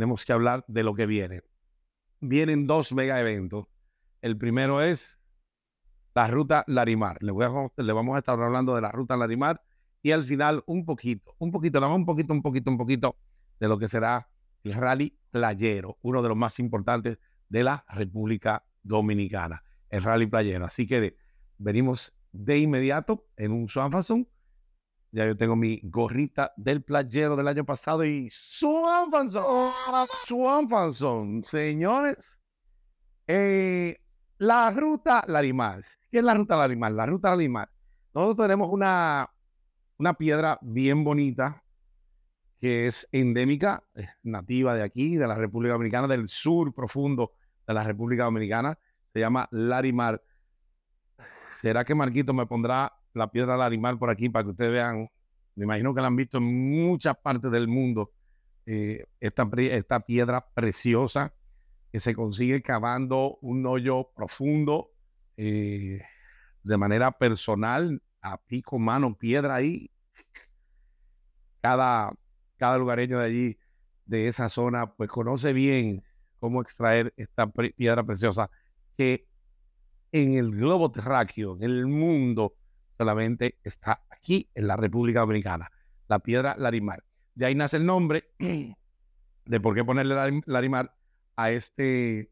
tenemos que hablar de lo que viene. Vienen dos mega eventos. El primero es la ruta Larimar. Le, le vamos a estar hablando de la ruta Larimar y al final un poquito, un poquito, nada más un poquito, un poquito, un poquito de lo que será el rally playero, uno de los más importantes de la República Dominicana, el rally playero. Así que venimos de inmediato en un Swanfason. Ya yo tengo mi gorrita del playero del año pasado y Swanfason, Swanfason, señores. Eh, la ruta Larimar. ¿Qué es la ruta Larimar? La ruta Larimar. Nosotros tenemos una, una piedra bien bonita que es endémica, nativa de aquí, de la República Dominicana, del sur profundo de la República Dominicana. Se llama Larimar. ¿Será que Marquito me pondrá la piedra Larimar por aquí para que ustedes vean? Me imagino que la han visto en muchas partes del mundo. Eh, esta, esta piedra preciosa que se consigue cavando un hoyo profundo eh, de manera personal, a pico, mano, piedra ahí. Cada, cada lugareño de allí, de esa zona, pues conoce bien cómo extraer esta piedra preciosa que en el globo terráqueo, en el mundo, solamente está aquí en la República Dominicana, la piedra Larimar. De ahí nace el nombre de por qué ponerle Larimar a este,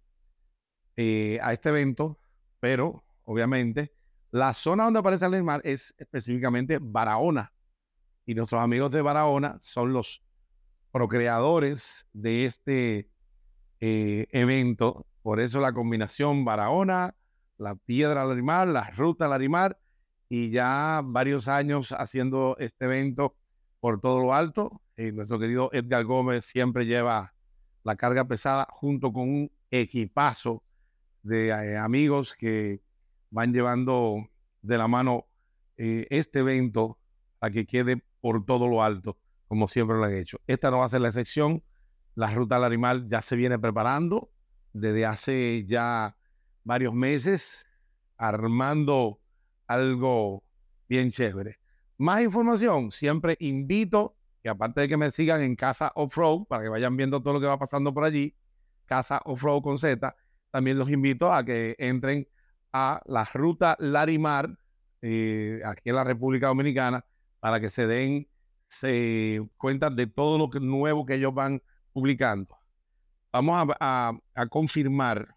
eh, a este evento, pero obviamente la zona donde aparece Larimar es específicamente Barahona. Y nuestros amigos de Barahona son los procreadores de este eh, evento. Por eso la combinación Barahona, la piedra Larimar, la ruta Larimar, y ya varios años haciendo este evento por todo lo alto. Eh, nuestro querido Edgar Gómez siempre lleva la carga pesada junto con un equipazo de eh, amigos que van llevando de la mano eh, este evento a que quede por todo lo alto, como siempre lo han hecho. Esta no va a ser la excepción. La ruta Larimar ya se viene preparando desde hace ya varios meses, armando algo bien chévere. Más información, siempre invito que aparte de que me sigan en Casa Off-Road, para que vayan viendo todo lo que va pasando por allí, Casa Off-Road con Z, también los invito a que entren a la ruta Larimar, eh, aquí en la República Dominicana, para que se den cuenta de todo lo nuevo que ellos van publicando. Vamos a confirmar,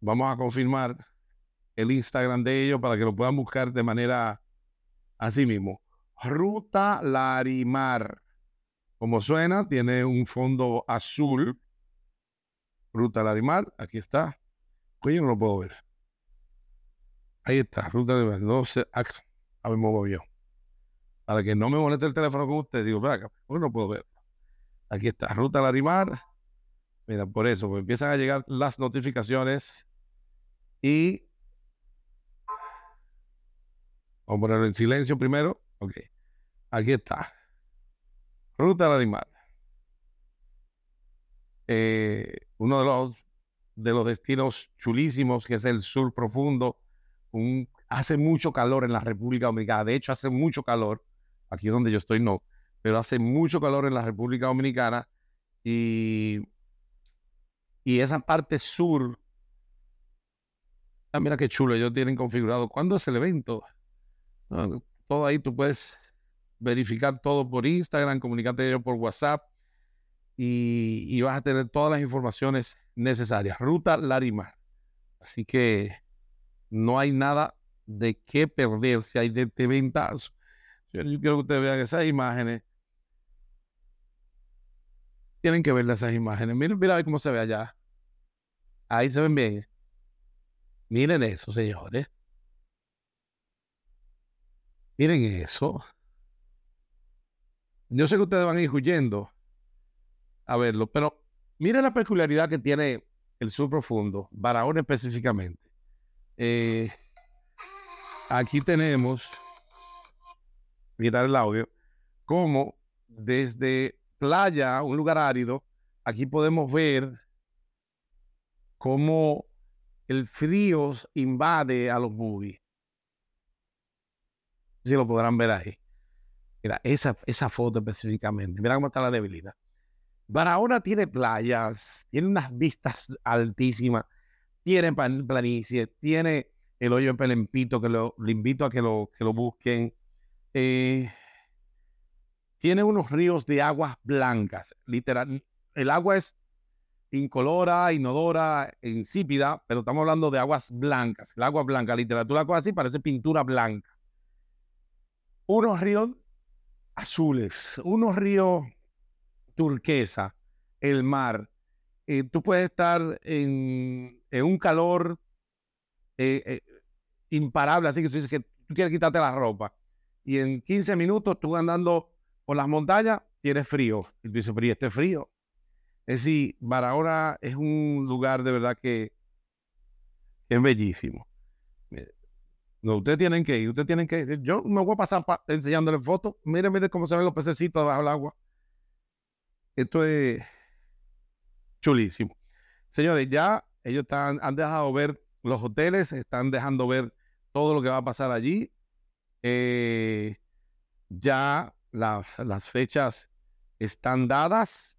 vamos a confirmar el Instagram de ellos para que lo puedan buscar de manera así mismo. Ruta Larimar. Como suena, tiene un fondo azul. Ruta Larimar, aquí está. Oye, no lo puedo ver. Ahí está, Ruta Larimar. No sé, a ver, me yo. Para que no me moleste el teléfono con usted, digo, acá, hoy no puedo ver. Aquí está, Ruta Larimar. Mira, por eso, empiezan a llegar las notificaciones y vamos a ponerlo en silencio primero. Ok. Aquí está. Ruta del animal. Eh, uno de los, de los destinos chulísimos que es el sur profundo. Un, hace mucho calor en la República Dominicana. De hecho, hace mucho calor. Aquí donde yo estoy no. Pero hace mucho calor en la República Dominicana. Y, y esa parte sur. Ah, mira qué chulo. Ellos tienen configurado. ¿Cuándo es el evento? Todo ahí tú puedes verificar todo por Instagram, comunicarte por WhatsApp y, vas a tener todas las informaciones necesarias. Ruta Larimar. Así que no hay nada de qué perder si hay de, de ventazo. Yo, quiero que ustedes vean esas imágenes. Tienen que ver esas imágenes. Miren, mira cómo se ve allá. Ahí se ven bien. Miren eso, señores. Miren eso. Yo sé que ustedes van a ir huyendo a verlo, pero miren la peculiaridad que tiene el sur profundo, Barahona específicamente. Eh, aquí tenemos, mirar el audio, como desde playa, un lugar árido, aquí podemos ver cómo el frío invade a los buggy si lo podrán ver ahí. Mira, esa, esa foto específicamente. Mira cómo está la debilidad. Barahona tiene playas, tiene unas vistas altísimas, tiene planicie, tiene el hoyo en Pelempito, que lo, invito a que lo, que lo busquen. Eh, tiene unos ríos de aguas blancas, literal. El agua es incolora, inodora, insípida, pero estamos hablando de aguas blancas. El agua blanca, literatura cosa así, parece pintura blanca. Unos ríos azules, unos ríos turquesa, el mar. Eh, tú puedes estar en, un calor eh, eh, imparable, así que tú dices que tú quieres quitarte la ropa. Y en 15 minutos tú andando por las montañas, tienes frío. Y tú dices, pero ¿y este frío? Es decir, Barahona es un lugar de verdad que, es bellísimo. No, ustedes tienen que ir, ustedes tienen que ir. Yo me voy a pasar enseñándole fotos. Mire, mire cómo se ven los pececitos debajo del agua. Esto es chulísimo. Señores, ya ellos están, han dejado ver los hoteles, están dejando ver todo lo que va a pasar allí. Eh, ya las, las fechas están dadas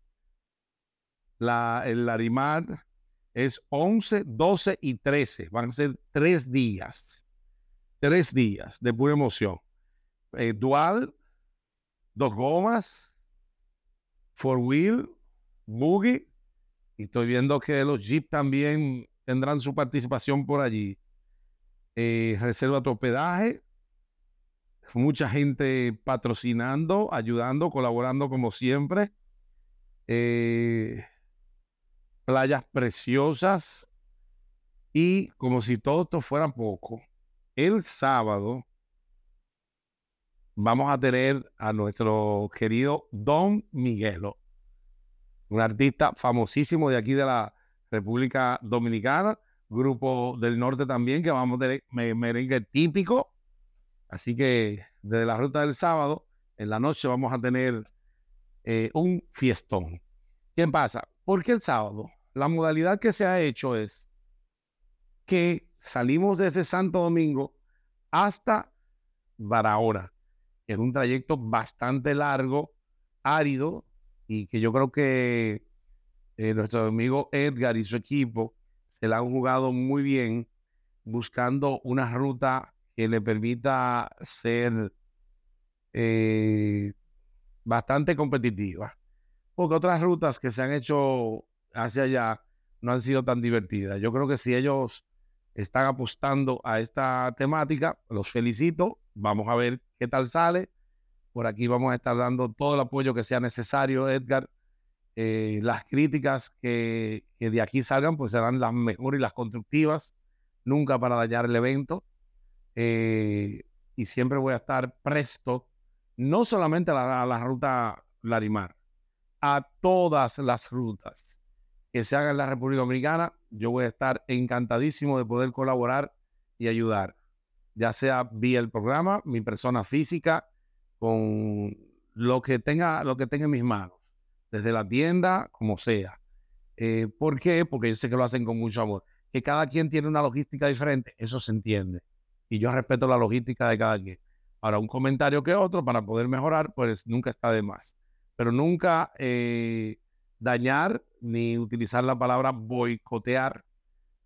la, el Larimar es 11, 12 y 13. Van a ser tres días. Tres días de pura emoción. Eh, dual, dos gomas, four wheel, buggy. Y estoy viendo que los Jeep también tendrán su participación por allí. Eh, reserva tu hospedaje. Mucha gente patrocinando, ayudando, colaborando como siempre. Eh, playas preciosas y como si todo esto fuera poco, el sábado vamos a tener a nuestro querido Don Miguelo, un artista famosísimo de aquí de la República Dominicana, grupo del norte también, que vamos a tener merengue típico. Así que desde la ruta del sábado, en la noche vamos a tener eh, un fiestón. ¿Qué pasa? ¿Por qué el sábado? la modalidad que se ha hecho es que salimos desde Santo Domingo hasta Barahona. Es un trayecto bastante largo, árido, y que yo creo que eh, nuestro amigo Edgar y su equipo se la han jugado muy bien buscando una ruta que le permita ser eh, bastante competitiva. Porque otras rutas que se han hecho hacia allá no han sido tan divertidas. Yo creo que si ellos están apostando a esta temática, los felicito. Vamos a ver qué tal sale. Por aquí vamos a estar dando todo el apoyo que sea necesario, Edgar. Eh, las críticas que, de aquí salgan, pues serán las mejores y las constructivas, nunca para dañar el evento. Eh, y siempre voy a estar presto, no solamente a la ruta Larimar, a todas las rutas que se haga en la República Dominicana, yo voy a estar encantadísimo de poder colaborar y ayudar, ya sea vía el programa, mi persona física, con lo que tenga, lo que tenga en mis manos, desde la tienda, como sea. Eh, ¿Por qué? Porque yo sé que lo hacen con mucho amor. Que cada quien tiene una logística diferente, eso se entiende. Y yo respeto la logística de cada quien. Ahora, un comentario que otro para poder mejorar, pues nunca está de más. Pero nunca eh, dañar ni utilizar la palabra boicotear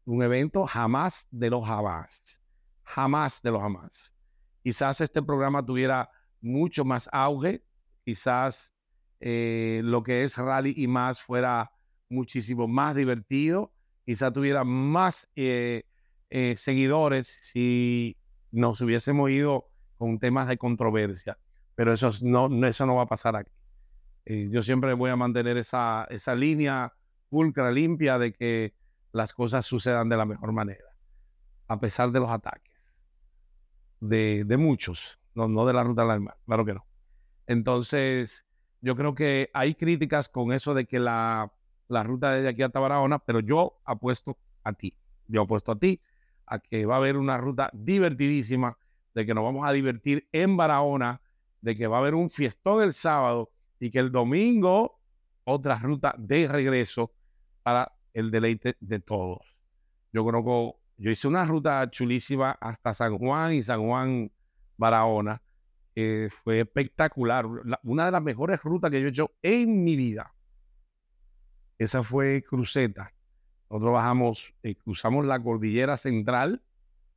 un evento, jamás de los jamás. Jamás de los jamás. Quizás este programa tuviera mucho más auge, quizás eh, lo que es rally y más fuera muchísimo más divertido, quizás tuviera más eh, eh, seguidores si nos hubiésemos ido con temas de controversia, pero eso no, eso no va a pasar aquí. Eh, yo siempre voy a mantener esa, esa línea pulcra, limpia de que las cosas sucedan de la mejor manera, a pesar de los ataques, de, de muchos, no, no de la ruta del claro que no. Entonces, yo creo que hay críticas con eso de que la, la ruta de aquí hasta Barahona, pero yo apuesto a ti, yo apuesto a ti a que va a haber una ruta divertidísima, de que nos vamos a divertir en Barahona, de que va a haber un fiestón el sábado y que el domingo otra ruta de regreso para el deleite de todos. Yo conozco, yo hice una ruta chulísima hasta San Juan y San Juan Barahona. fue espectacular. una de las mejores rutas que yo he hecho en mi vida. esa fue cruceta. Nosotros bajamos, eh, cruzamos la cordillera central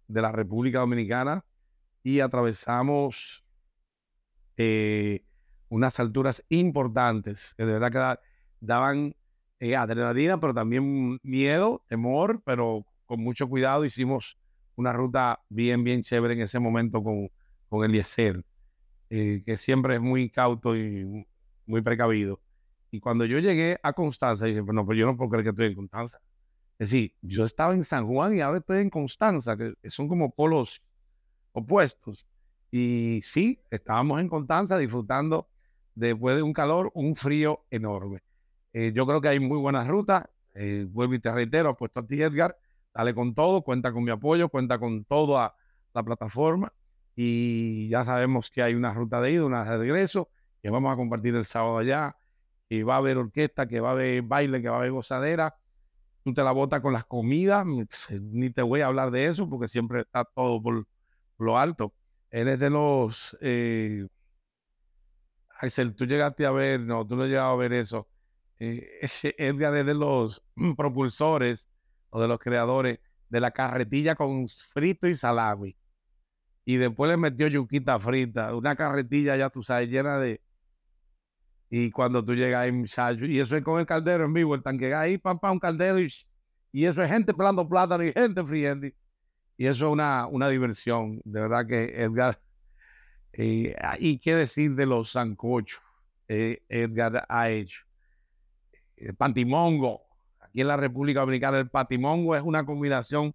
de la República Dominicana y atravesamos eh, unas alturas importantes que de verdad que daban eh, adrenalina, pero también miedo, temor, pero con mucho cuidado hicimos una ruta bien, bien chévere en ese momento con, con Eliezer, eh, que siempre es muy cauto y muy precavido. Y cuando yo llegué a Constanza, dije, no, pero yo no puedo creer que estoy en Constanza. Es decir, yo estaba en San Juan y ahora estoy en Constanza, que son como polos opuestos. Y sí, estábamos en Constanza disfrutando después de un calor, un frío enorme. Eh, yo creo que hay muy buenas rutas. Eh, vuelvo y te reitero, apuesto a ti, Edgar. Dale con todo, cuenta con mi apoyo, cuenta con toda la plataforma. Y ya sabemos que hay una ruta de ida, una de regreso, que vamos a compartir el sábado allá. Que va a haber orquesta, que va a haber baile, que va a haber gozadera. Tú te la botas con las comidas, ni te voy a hablar de eso porque siempre está todo por lo alto. Eres de los. Eh, Axel, tú llegaste a ver, no, tú no llegado a ver eso. Eh, Edgar es de los propulsores o de los creadores de la carretilla con frito y salami. Y después le metió yuquita frita, una carretilla ya tú sabes, llena de. Y cuando tú llegas ahí, y eso es con el caldero en vivo, el tanque ahí, pam, pam, un caldero, y, eso es gente pelando plátano y gente friendo. Y eso es una, una diversión. De verdad que Edgar. Eh, y qué decir de los sancochos, Edgar ha hecho. El pantimongo. Aquí en la República Dominicana, el patimongo es una combinación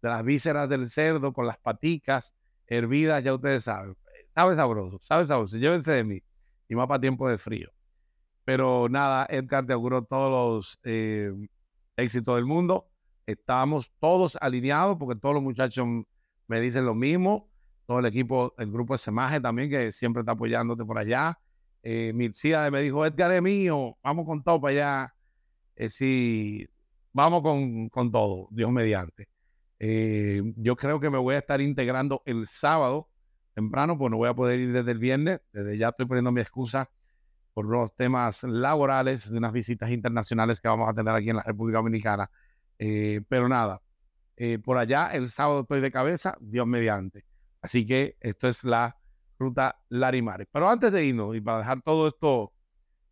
de las vísceras del cerdo con las paticas hervidas, ya ustedes saben. Sabe sabroso, sabe sabroso. Llévense de mí. Y más para tiempo de frío. Pero nada, Edgar, te auguro todos los eh, éxitos del mundo estábamos todos alineados porque todos los muchachos me dicen lo mismo. Todo el equipo, el grupo de Semaje también, que siempre está apoyándote por allá. Eh, Mircía me dijo, Edgar es mío, vamos con todo para allá. Eh, sí, vamos con, con, todo, Dios mediante. Eh, yo creo que me voy a estar integrando el sábado temprano, pues no voy a poder ir desde el viernes. Desde ya estoy poniendo mi excusa por los temas laborales de unas visitas internacionales que vamos a tener aquí en la República Dominicana eh, pero nada, eh, por allá el sábado estoy de cabeza, Dios mediante. Así que esto es la ruta Larimar. Pero antes de irnos y para dejar todo esto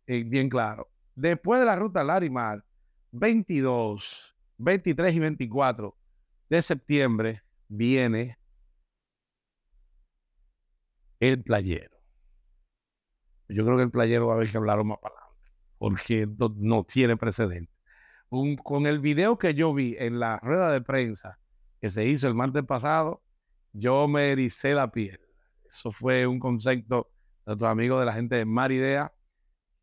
eh, bien claro, después de la ruta Larimar, 22, 23 y 24 de septiembre viene el playero. Yo creo que el playero va a haber que hablar más para adelante, porque no tiene precedente con el video que yo vi en la rueda de prensa que se hizo el martes pasado, yo me ericé la piel. Eso fue un concepto de nuestro amigo de la gente de Maridea,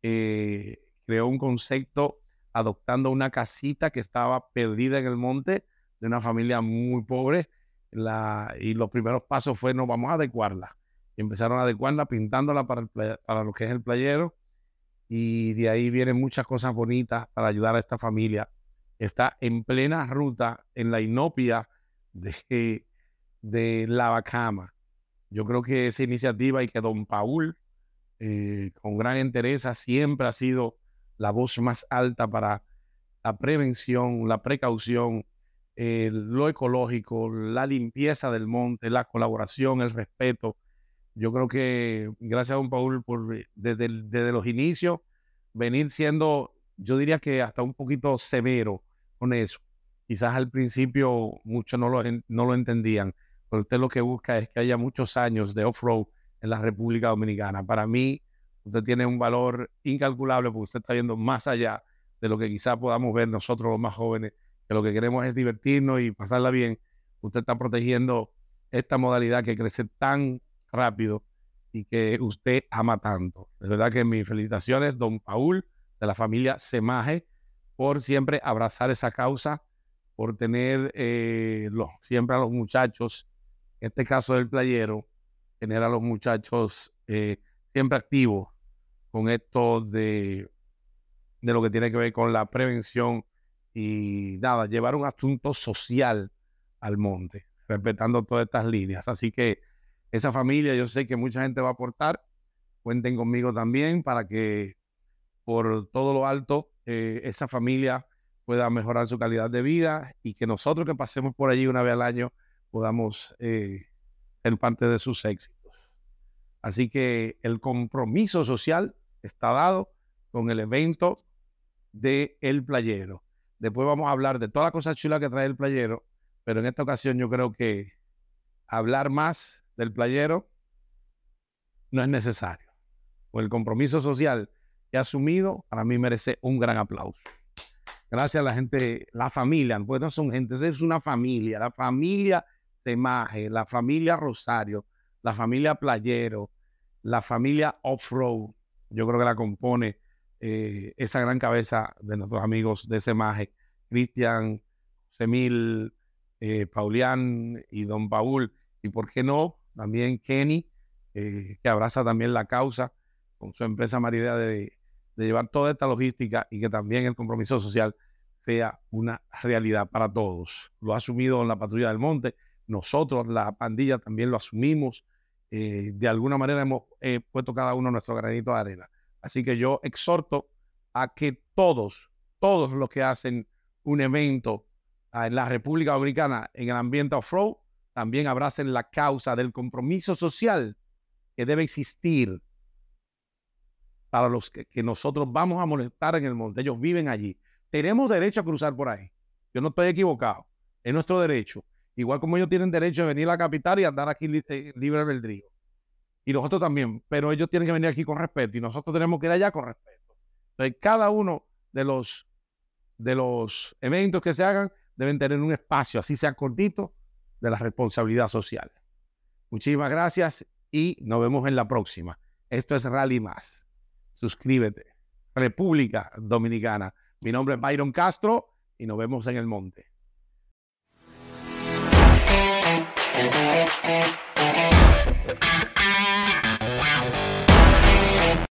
que creó un concepto adoptando una casita que estaba perdida en el monte de una familia muy pobre. Y los primeros pasos fue, no, vamos a adecuarla. Y empezaron a adecuarla, pintándola para, para lo que es el playero y de ahí vienen muchas cosas bonitas para ayudar a esta familia. Está en plena ruta en la inopia de, de Lavacama. Yo creo que esa iniciativa y que don Paul, eh, con gran interés, siempre ha sido la voz más alta para la prevención, la precaución, lo ecológico, la limpieza del monte, la colaboración, el respeto yo creo que gracias a don Paul por eh, desde, desde los inicios venir siendo, yo diría que hasta un poquito severo con eso. Quizás al principio muchos no lo, no lo entendían, pero usted lo que busca es que haya muchos años de off-road en la República Dominicana. Para mí, usted tiene un valor incalculable porque usted está viendo más allá de lo que quizás podamos ver nosotros los más jóvenes, que lo que queremos es divertirnos y pasarla bien. Usted está protegiendo esta modalidad que crece tan rápido y que usted ama tanto. De verdad que mis felicitaciones, don Paul, de la familia Semaje, por siempre abrazar esa causa, por tener eh, siempre a los muchachos, este caso del playero, tener a los muchachos eh, siempre activos con esto de, de lo que tiene que ver con la prevención y nada, llevar un asunto social al monte, respetando todas estas líneas. Así que esa familia, yo sé que mucha gente va a aportar. Cuenten conmigo también para que por todo lo alto eh, esa familia pueda mejorar su calidad de vida y que nosotros que pasemos por allí una vez al año podamos eh, ser parte de sus éxitos. Así que el compromiso social está dado con el evento de El Playero. Después vamos a hablar de todas las cosas chulas que trae el playero, pero en esta ocasión yo creo que hablar más del playero no es necesario. O el compromiso social que ha asumido, para mí merece un gran aplauso. Gracias a la gente, la familia, pues no son gente, es una familia, la familia Semaje, la familia Rosario, la familia Playero, la familia Off-Road, yo creo que la compone eh, esa gran cabeza de nuestros amigos de Semaje, Cristian, Semil, eh, Paulián y Don Paul, y por qué no, también Kenny, eh, que abraza también la causa con su empresa Maridea de llevar toda esta logística y que también el compromiso social sea una realidad para todos. Lo ha asumido la patrulla del monte, nosotros, la pandilla, también lo asumimos. Eh, de alguna manera hemos eh, puesto cada uno nuestro granito de arena. Así que yo exhorto a que todos, todos los que hacen un evento ah, en la República Dominicana en el ambiente off-road, también abracen la causa del compromiso social que debe existir para los que, nosotros vamos a molestar en el monte. Ellos viven allí. Tenemos derecho a cruzar por ahí. Yo no estoy equivocado. Es nuestro derecho. Igual como ellos tienen derecho a venir a la capital y andar aquí eh, libre del río. Y nosotros también. Pero ellos tienen que venir aquí con respeto y nosotros tenemos que ir allá con respeto. Entonces, cada uno de los, de los eventos que se hagan deben tener un espacio, así sea cortito, de la responsabilidad social. Muchísimas gracias y nos vemos en la próxima. Esto es Rally Más suscríbete. República Dominicana. Mi nombre es Byron Castro y nos vemos en el monte. Thank you.